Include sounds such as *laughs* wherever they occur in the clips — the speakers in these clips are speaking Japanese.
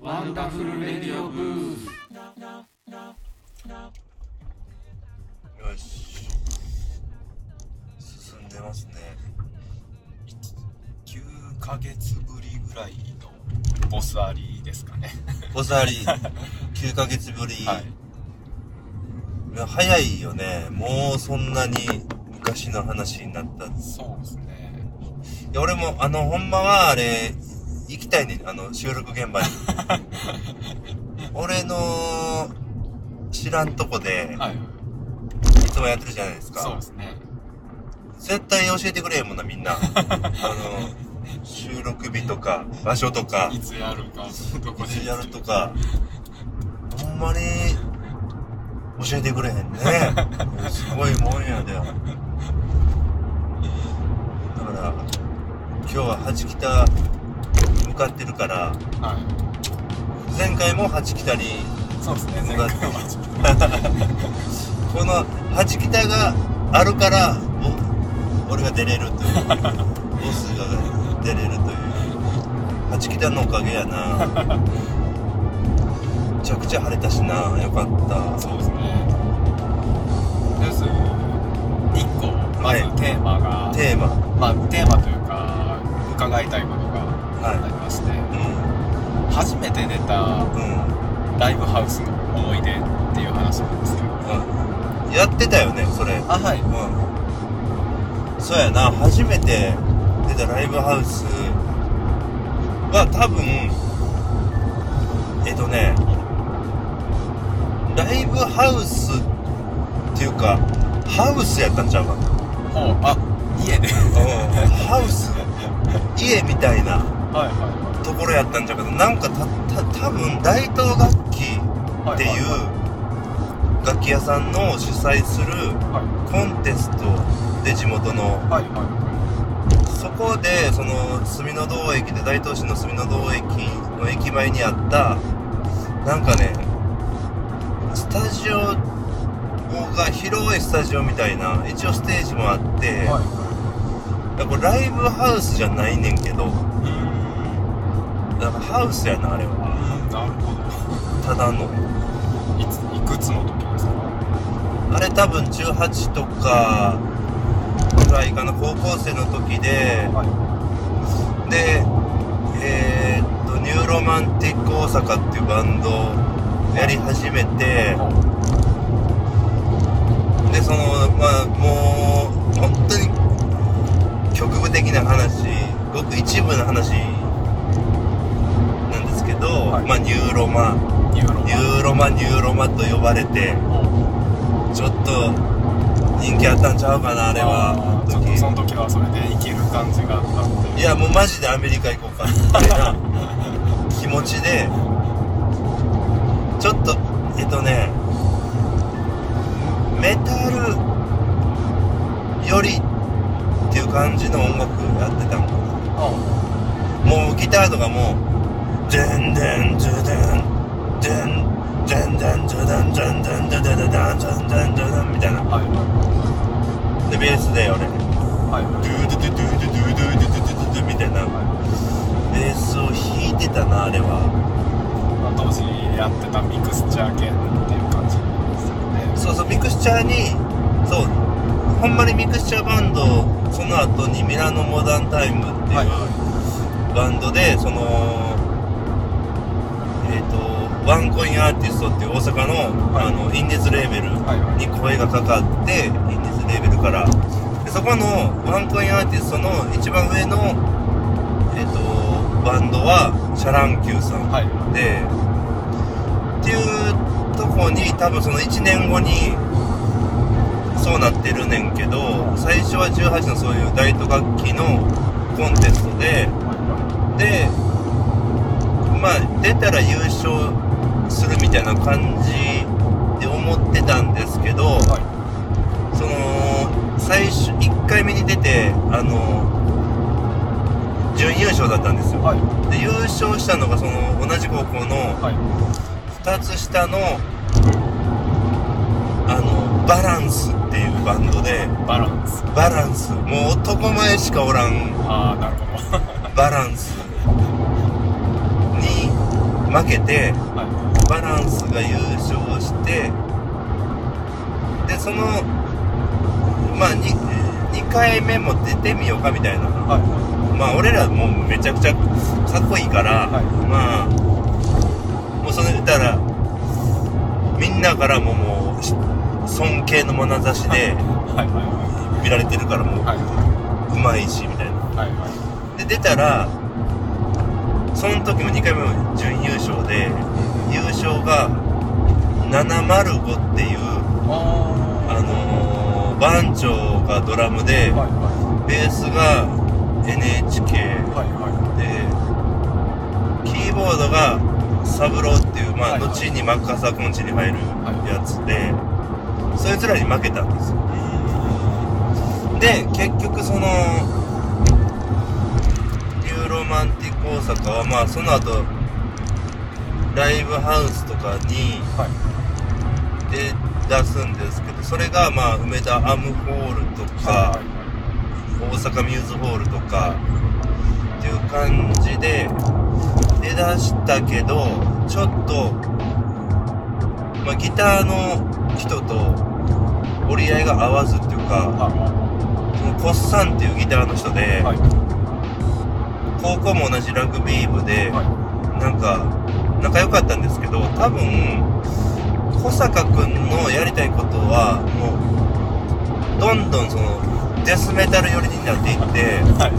ワンダフルレディオブースよし進んでますね。9ヶ月ぶりぐらいのボスありですかね。ボスあり9ヶ月ぶり、はい早いよね。もうそんなに昔の話になったそうですね。いや俺もあのほんまはあれ行きたいねあの収録現場に。*laughs* 俺の知らんとこで、はい。いつもやってるじゃないですか。そうですね。絶対教えてくれへんもんなみんな。*laughs* あの収録日とか場所とか。いつやるかどこで。いつやるとか。ほんまに教えてくれへんね。すごいもんやで。だから今日は八北向かってるからはい。前回も八北にそうですね。前向か回っ *laughs* この八北があるからお俺が出れるという。*laughs* ボスが出れるという。八北のおかげやな。めちゃくちゃ晴れたしな。よかった。そうですね。です1個まずテーマが、テーマ。まあテーマというか伺いたいことがありまして、う初めて出たライブハウスの思い出っていう話なんですけど。うん。やってたよねそれ。あはい。うん。そうやな初めて出たライブハウスは多分えっとねライブハウスっていうかハウスやったんちゃうかな。ほうあ家で。うん。ハウス。家みたいな。はいはところやったんちゃうかななんかたた多分大東楽器いっていう楽器屋さんの主催するはコンテストで地元の。そこでその住の堂駅で大東市の住の堂駅の駅前にあったなんかねスタジオが広いスタジオみたいな一応ステージもあって、いはい。これライブハウスじゃないねんけどうだからハウスやなあれは。なるほただの。どいついくつの時ですか？あれ多分18とかぐらいかな高校生の時で。はい。でえー、っとニューロマンティック大阪っていうバンドをやり始めて。でそのまあもう本当に局部的な話ごく一部の話ど、はいまあニューロマ。ニューロニューロマニューロマと呼ばれてちょっと人気あったんちゃうかなあれは。ちょっとその時はそれで生きる感じがあったんでいやもうマジでアメリカ行こうかみたいな。*laughs* 気持ちで。ちょっとえっとねメタルよりっていう感じの音楽やってたんかな。もうギターとかも「デンデンズデンデンデンデンズデンデンデンデンデンデンデンデンデンデン」みたいなはいでベースで俺はいドゥドゥドゥドゥドゥドゥドゥドゥドゥドゥみたいなベースを弾いてたなあれはまあ当時やってたミクスチャー系っていう感じですよねそうそうミクスチャーにそうほんまにミクスチャーバンドその後にミラノモダンタイムっていう、はいバンドでその、ワンコインアーティストっていう大阪の,、はい。あのインディーズレーベルに声がかかってインディーズレーベルから。でそこのワンコインアーティストの一番上のえっ、とバンドはシャ乱Qさん、はい。でっていうとこに多分その1年後にそうなってるねんけど最初は18のそういう大都楽器のコンテストででまあ出たら優勝するみたいな感じで思ってたんですけど、はい。その最初1回目に出てあの準優勝だったんですよ、はい。で優勝したのがその同じ高校のはい。2つ下のあのバランスっていうバンドでバランス。バランス。もう男前しかおらん。ああなるほど。*laughs* バランスに負けてはバランスが優勝してでそのまあ 2, 2回目も出てみようかみたいな、い。はまあ俺らもうめちゃくちゃかっこいいから、はい。まあもうその言ったらみんなからももうし尊敬の眼差しい。で見られてるからもういはい。うまいしみたいな。はい。はい。で出たらその時も2回目も準優勝で優勝が705っていうああのー、番長がドラムで、ーはいはベースが NHK いはいはでキーボードがサブローっていうまあ、はいはい。後にマッカーサーコンチに入るやつで、そいつらに負けたんですよ。で結局そのニューロマンティック大阪はまあその後ライブハウスとかにいはい。で出すんですけどそれがまあ梅田 AMホールとか、はい大阪ミューズホールとかっていう感じで出だしたけどちょっと、まあ、ギターの人と折り合いが合わずっていうかはそのコッサンっていうギターの人で、高校も同じラグビー部で、はなんか仲良かったんですけど多分小坂君のやりたいことはもうどんどんそのデスメタル寄りになっていってはい。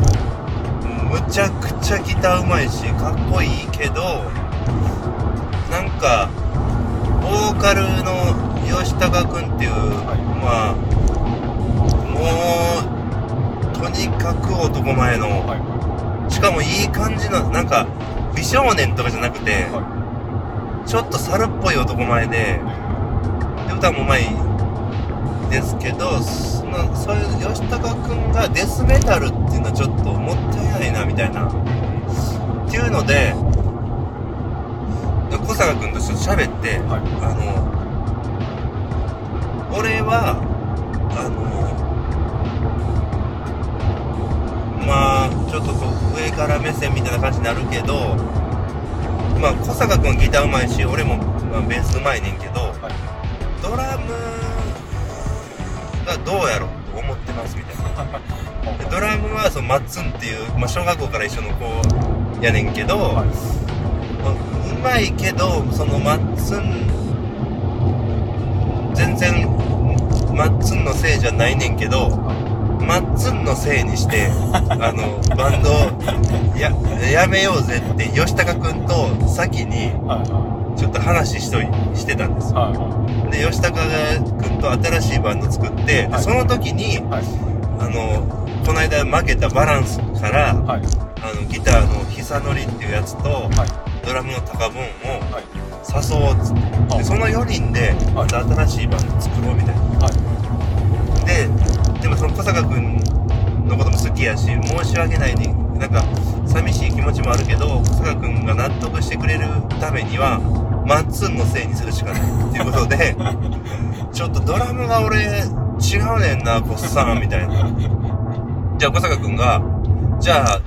むちゃくちゃギターうまいしかっこいいけどなんかボーカルの吉高君っていう、はい。まあもうとにかく男前の、はい。しかもいい感じのなんか美少年とかじゃなくて、はちょっと猿っぽい男前でで歌もうまいですけどそのそういう吉高君がデスメタルっていうのはちょっともったいないなみたいな。っていうので小坂君とちょっと喋って、はい。あの俺はあのまあちょっとこう上から目線みたいな感じになるけどまあ小坂君ギターうまいし俺も、まあ、ベースうまいねんけどはい。ドラムがどうやろうと思ってますみたいな。*laughs* でドラムはそのマッツンっていう、まあ、小学校から一緒の子やねんけど、はい。うまいけどそのマッツン全然マッツンのせいじゃないねんけどマッツンのせいにして *laughs* あのバンドややめようぜって吉高君と先にはいちょっと話しといしてたんですよ。はいはで吉高君と新しいバンド作って、ではい。その時にいはい。あのこの間負けたバランスから、はい。あのギターの久典っていうやつと、はい。ドラムの高分をはい。誘おうっつって。その4人でまた新しいバンド作ろうみたいな。はい。ででもその小坂君のことも好きやし申し訳ないね。なんか寂しい気持ちもあるけど小坂君が納得してくれるためにはマッツンのせいにするしかないっていうことで *laughs* ちょっとドラムが俺違うねんなこっさんみたいな。じゃあ小坂君がじゃあ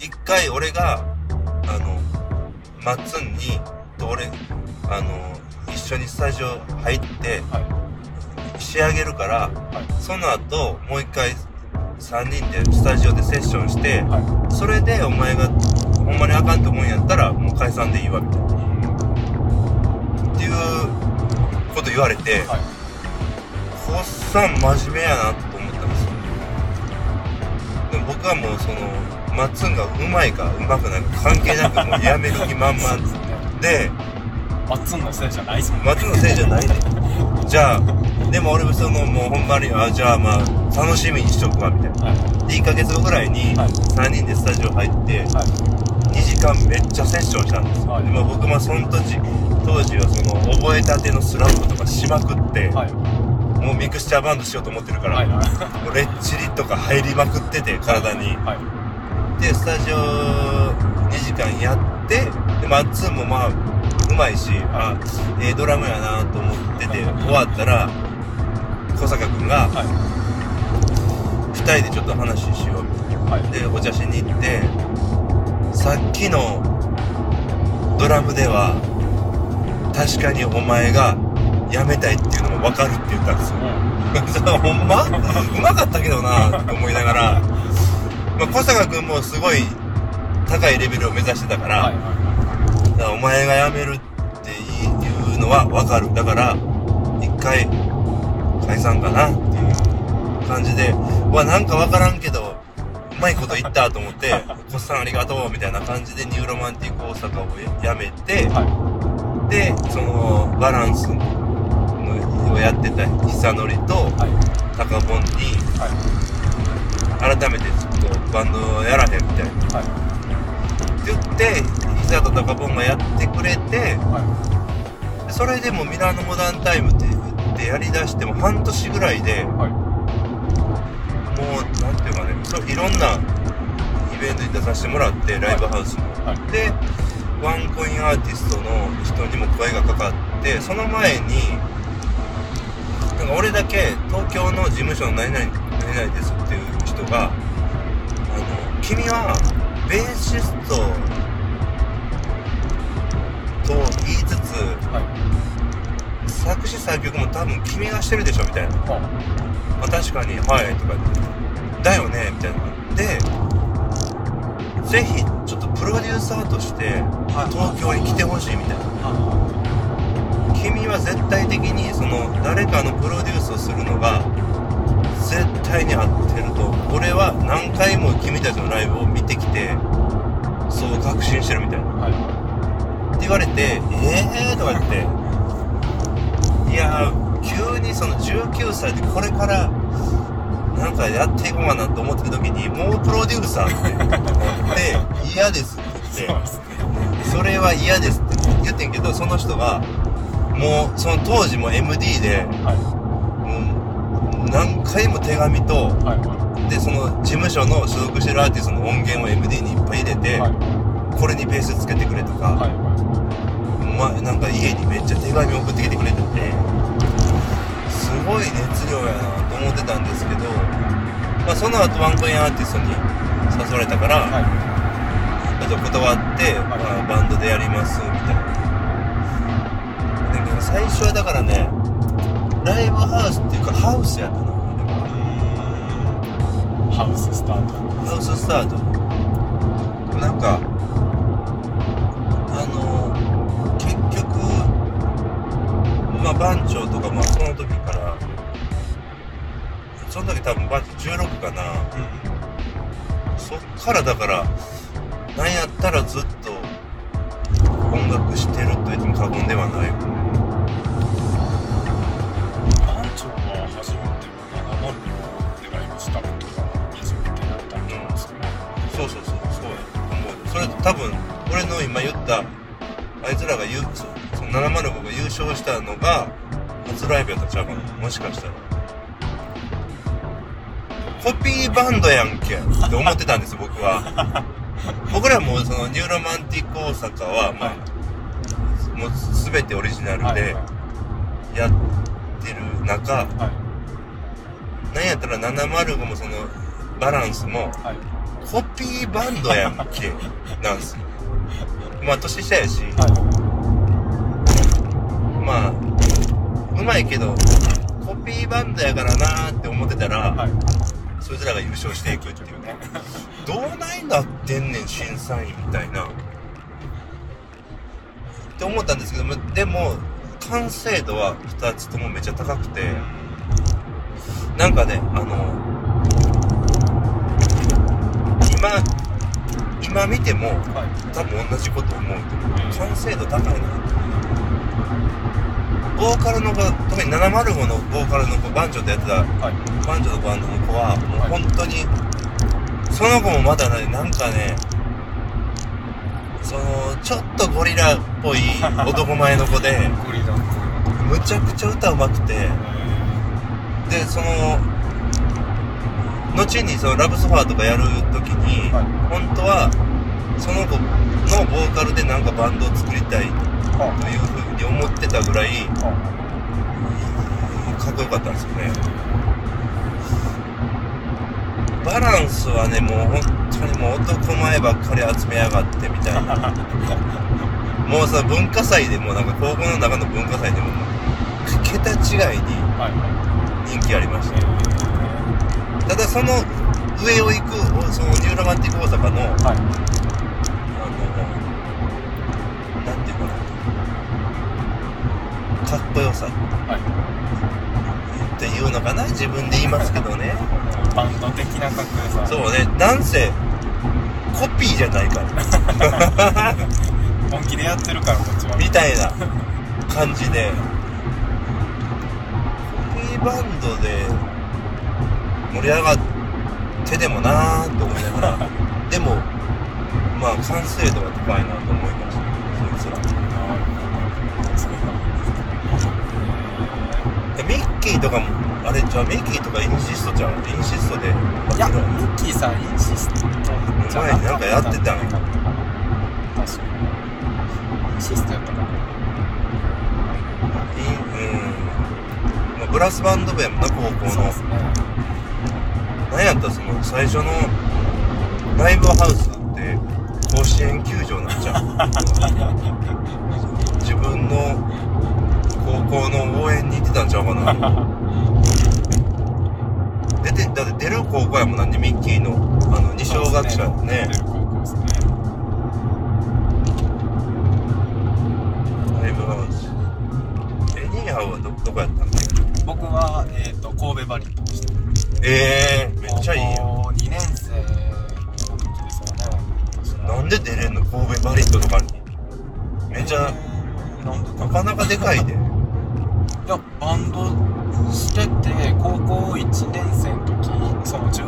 一回俺があのマッツンにと俺あの一緒にスタジオ入ってはい仕上げるからはい。その後もう一回3人でスタジオでセッションしてはい。それでお前がほんまにあかんと思うんやったらもう解散でいいわみたいな。っていうこと言われて、はい。こっさん真面目やなと思ったんですよ。でも僕はもうそのマッツンがうまいかうまくないか関係なくもうやめる気満々で。マッツンのせいじゃないっすもんマッツンのせいじゃないねじゃあでも俺もそのもうほんまにあじゃあまあ楽しみにしとくわみたいな。はい。で1ヶ月後ぐらいにはい。3人でスタジオ入ってはい。2時間めっちゃセッションしたんですよ、はい。でも僕もその時当時はその覚えたてのスランプとかしまくって、はい。もうミクスチャーバンドしようと思ってるから、はい。はいもうレッチリとか入りまくってて体に。はい。でスタジオ2時間やってでマッツンもまあうまいしあええドラムやなと思ってて終わったら小坂君がはい。2人でちょっと話しようみたいな。はい。でお茶しに行ってさっきのドラムでは確かにお前が辞めたいっていうのも分かるって言ったんですよ。*laughs* それほんま？うまかったけどなって思いながら、まあ、小坂君もすごい高いレベルを目指してたから,、はいはだからお前が辞めるっていうのは分かる。だから一回解散かなっていう感じで。うわなんか分からんけどうまいこと言ったと思って「*laughs* コスさんありがとう」みたいな感じでニューロマンティック大阪をやめて、い。はでそのバランスのをやってた久典といはい。高ボンにはい。改めてちょっとバンドやらへんみたいな。はい。って言って久と高ボンがやってくれてはそれでもミラノモダンタイムって言ってやりだしても半年ぐらいでいはい。もうなんていうかねいろんなイベントに出させてもらってライブハウスの。はい。でワンコインアーティストの人にも声がかかってその前になんか俺だけ東京の事務所の何々何々ですっていう人が「あの君はベーシスト作曲も多分君がしてるでしょ」みたいな。は「あ確かにはい」とか言って「だよね」みたいな。でぜひちょっとプロデューサーとして東京に来てほしいみたいな。君は絶対的にその誰かのプロデュースをするのが絶対に合ってると。俺は何回も君たちのライブを見てきてそう確信してるみたいな。はい。って言われて「ええー?」とか言っていやー急にその19歳でこれからなんかやっていこうかなと思ってる時にもうプロデューサーってなって嫌ですって言ってそれは嫌ですって言ってんけどその人がもうその当時も MD ではい。もう何回も手紙とでその事務所の所属してるアーティストの音源を MD にいっぱい入れて、これにベースつけてくれとか、はいま、なんか家にめっちゃ手紙送ってきてくれてて。すごい熱量やなと思ってたんですけど、まあ、その後ワンコインアーティストに誘われたから、はい。ちょっと断って、まあ、バンドでやりますみたいな。だけど最初はだからねライブハウスっていうかハウスやったなハウススタート。ハウススタート。なんか番長とかまあその時からその時多分番長16かな。そっからだからなんやったらずっと音楽してると言っても過言ではない。番長は初めて7万人でライブしたことが初めてだったんじゃないですかね。そうそうそうそうや思う。それ多分俺の今言ったあいつらが言う705が優勝したのが初ライブやったんちゃうかな。もしかしたら。コピーバンドやんけ。って思ってたんです僕は。僕らもそのニューロマンティック大阪は、まあもう全てオリジナルはいでやってる中、はい。なんやったら705もそのバランスもはい。コピーバンドやんけ。なんすよ。まあ年下やし。はいまあうまいけどコピーバンドやからなーって思ってたら、はい。そいつらが優勝していくっていうね。*laughs* どうないなってんねん審査員みたいな。って思ったんですけどもでも完成度は2つともめっちゃ高くてなんかねあの今今見てもはい。多分同じこと思うと完成度高いなボーカルの子特に705のボーカルの子バンチョとやってたはい。バンジョのバンドの子はもう本当にその子もまだねなんかねそのちょっとゴリラっぽい *laughs* 男前の子でむちゃくちゃ歌うまくてでその後にそのラブソファーとかやる時に、はい。本当はその子のボーカルでなんかバンドを作りたいとはいうふうに思ってたぐらいかっこよかったんですよね。バランスはねもう本当にもう男前ばっかり集めやがってみたいな。も *laughs* もうさ文化祭でもなんか高校の中の文化祭でも桁違いに人気ありました。いただその上を行くそのニューロマンティック大阪のはいかっこよさ。はい。っていうのかな自分で言いますけどね。バンド的なかっこよさ。そうね。なんせコピーじゃないから。本気でやってるからこっちは。みたいな感じで。コピーバンドで盛り上がってでもなーと思いながら。*laughs* でもまあ完成度が高いなと思いました。そいつらでミッキーとかもあれじゃあミッキーとかインシストちゃう？インシストで。いやミッキーさんインシストじ前になんかやってたんや確かにインシストやったかないうん、まあ、ブラスバンド部やもんな高校の。そうですね。何やったらその最初のライブハウスって甲子園球場なんちゃう *laughs* 自分の高校の応援に行ってたんちゃうかな出てだって出る高校やもんなんでミッキーのあの二小学者ね出る高校ですね。ライブハウス。えニーハオはどどこやったんだ僕は、えっと神戸バリットでした。ええー、めっちゃいいよ高校2年生の時ですよね。なんで出れんの？神戸バリットとかに。めっちゃえーなんでかなかなかでかいで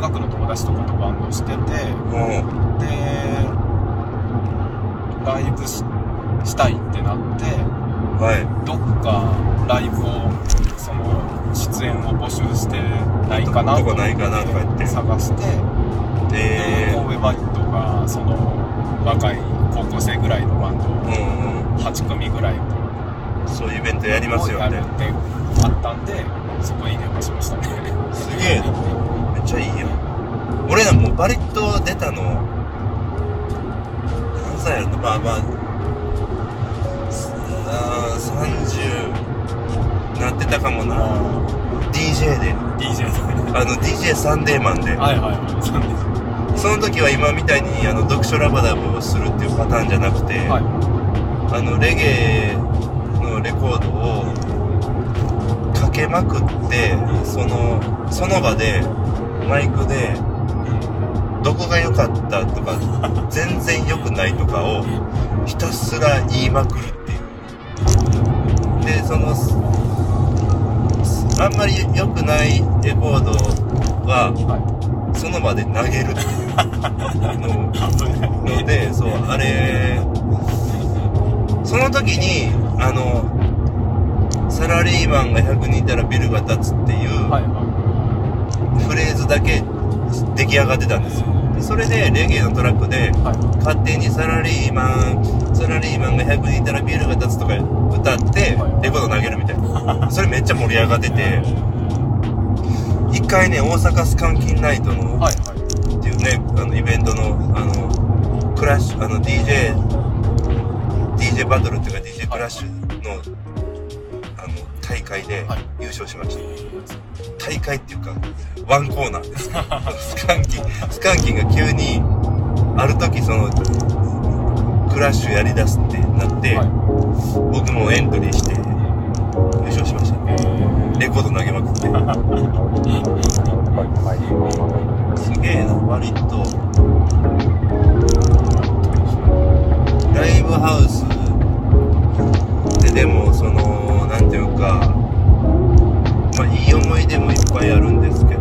学の友達とかとバンドしててうんでライブししたいってなってはい。どっかライブをその出演を募集してないかなとか言って。探してえ神戸バイトがその若い高校生ぐらいのバンドー、うんうん。8組ぐらいそういうイベントやりますよね。あったんでそこに電話しましたね。すげえ *laughs* ちゃいいよ俺らもうバリッと出たの何歳やろなまあまああ30なってたかもな。DJ で。DJ であの DJ サンデーマンで。はいはいはいそうですその時は今みたいにあの読書ラバダブをするっていうパターンじゃなくて、はい。あのレゲエのレコードをかけまくってそのその場でマイクでどこが良かったとか全然良くないとかをひたすら言いまくるっていう。でそのあんまり良くないレコードはその場で投げるっていう。ののでそうあれその時にあのサラリーマンが100人いたらビルが建つっていうはいはフレーズだけ出来上がってたんですよ。でそれでレゲエのトラックで勝手にサラリーマンサラリーマンが100人いたらビルが建つとか歌ってはい。レコード投げるみたいな。それめっちゃ盛り上がってて。一回ね大阪スカンキンナイトのっていうねあのイベントのあのクラッシュあの DJ DJ バトルっていうか DJ クラッシュのあの大会ではい。優勝しました、大会っていうかワンコーナーですスカンキンスカンキンが急にある時そのクラッシュやりだすってなって、はい。僕もエントリーして優勝しました。えー。レコード投げまくって。すげえな割と。ライブハウスででもそのなんていうか思い出もいっぱいあるんですけど。